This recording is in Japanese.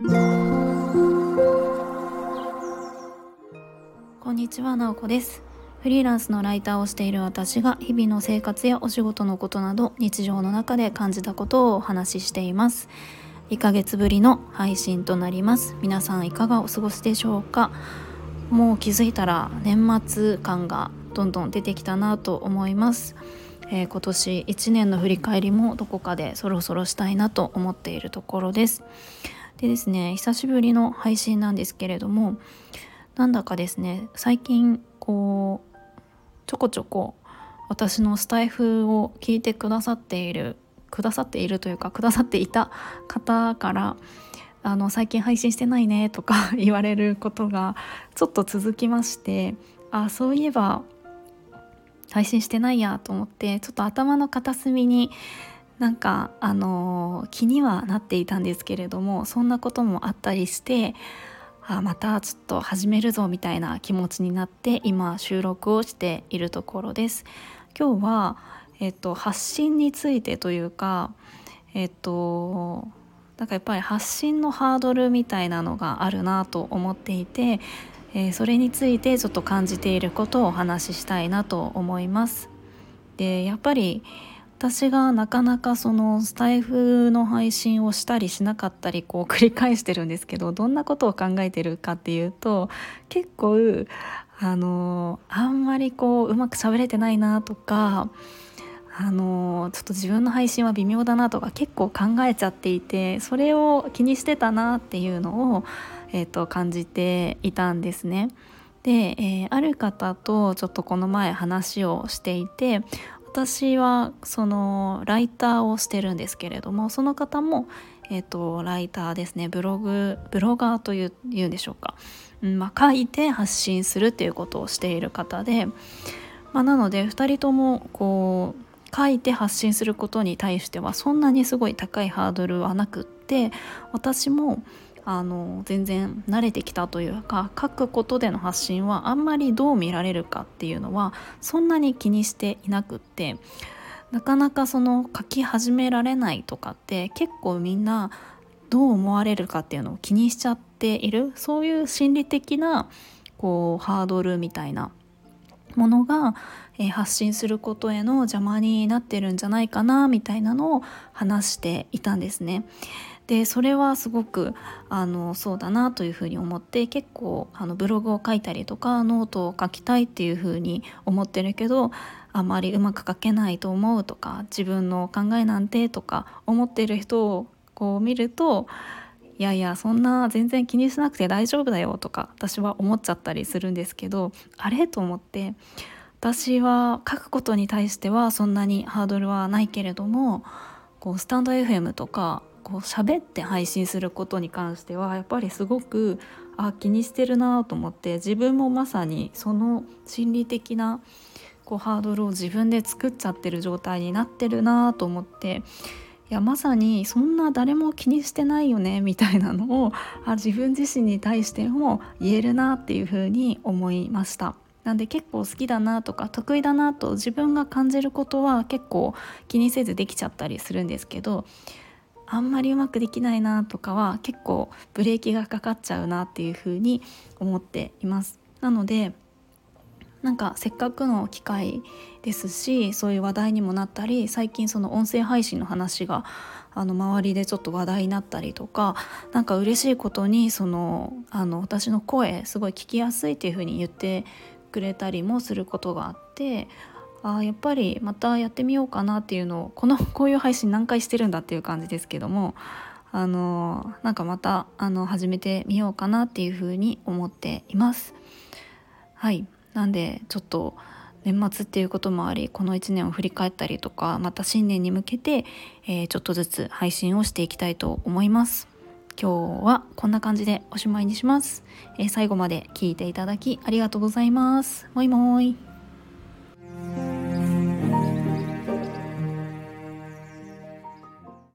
こんにちは、なおこです。フリーランスのライターをしている私が日々の生活やお仕事のことなど日常の中で感じたことをお話ししています。1ヶ月ぶりの配信となります。皆さんいかがお過ごしでしょうか？もう気づいたら年末感がどんどん出てきたなと思います、えー、今年1年の振り返りもどこかでそろそろしたいなと思っているところです。でですね久しぶりの配信なんですけれどもなんだかですね最近こうちょこちょこ私のスタイフを聞いてくださっているくださっているというかくださっていた方からあの最近配信してないねとか 言われることがちょっと続きましてあそういえば配信してないやと思ってちょっと頭の片隅になんかあの気にはなっていたんですけれどもそんなこともあったりしてあまたちょっと始めるぞみたいな気持ちになって今収録をしているところです。今日は、えっと、発信についてというかえっとなんかやっぱり発信のハードルみたいなのがあるなと思っていて、えー、それについてちょっと感じていることをお話ししたいなと思います。でやっぱり私がなかなかそのスタイフの配信をしたりしなかったりこう繰り返してるんですけどどんなことを考えてるかっていうと結構あのあんまりこううまく喋れてないなとかあのちょっと自分の配信は微妙だなとか結構考えちゃっていてそれを気にしてたなっていうのを、えーと、感じていたんですね。で、えー、ある方とちょっとこの前話をしていて私はそのライターをしてるんですけれどもその方も、えーと、ライターですね。ブログブロガーといういうんでしょうか、うんまあ、書いて発信するっていうことをしている方で、まあ、なので2人ともこう書いて発信することに対してはそんなにすごい高いハードルはなくって私もあの全然慣れてきたというか書くことでの発信はあんまりどう見られるかっていうのはそんなに気にしていなくってなかなかその書き始められないとかって結構みんなどう思われるかっていうのを気にしちゃっているそういう心理的なこうハードルみたいなものが、えー、発信することへの邪魔になってるんじゃないかなみたいなのを話していたんですね。でそれはすごくあのそうだなというふうに思って結構あのブログを書いたりとかノートを書きたいっていうふうに思ってるけどあまりうまく書けないと思うとか自分の考えなんてとか思ってる人をこう見るといやいやそんな全然気にしなくて大丈夫だよとか私は思っちゃったりするんですけどあれと思って私は書くことに対してはそんなにハードルはないけれどもこうスタンド FM とかこう喋って配信することに関してはやっぱりすごくあ気にしてるなと思って自分もまさにその心理的なこうハードルを自分で作っちゃってる状態になってるなと思っていやまさにそんな誰も気にしてないよねみたいなのをあ自分自身に対しても言えるなっていうふうに思いました。なんで結構好きだなとか得意だなと自分が感じることは結構気にせずできちゃったりするんですけどあんまりうまくできないなとかは結構ブレーキがかかっちゃうなっていうふうに思っています。なのでなんかせっかくの機会ですしそういう話題にもなったり最近その音声配信の話があの周りでちょっと話題になったりとか何か嬉しいことにそのあの私の声すごい聞きやすいっていうふうに言ってくれたりもすることがあってあやっぱりまたやってみようかなっていうのをこの こういう配信何回してるんだっていう感じですけどもあのなんかまたあの始めてみようかなっていうふうに思っています。はいなんでちょっと年末っていうこともありこの1年を振り返ったりとかまた新年に向けて、えー、ちょっとずつ配信をしていきたいと思います。今日はこんな感じでおしまいにします。えー、最後まで聞いていただきありがとうございます。もいもい。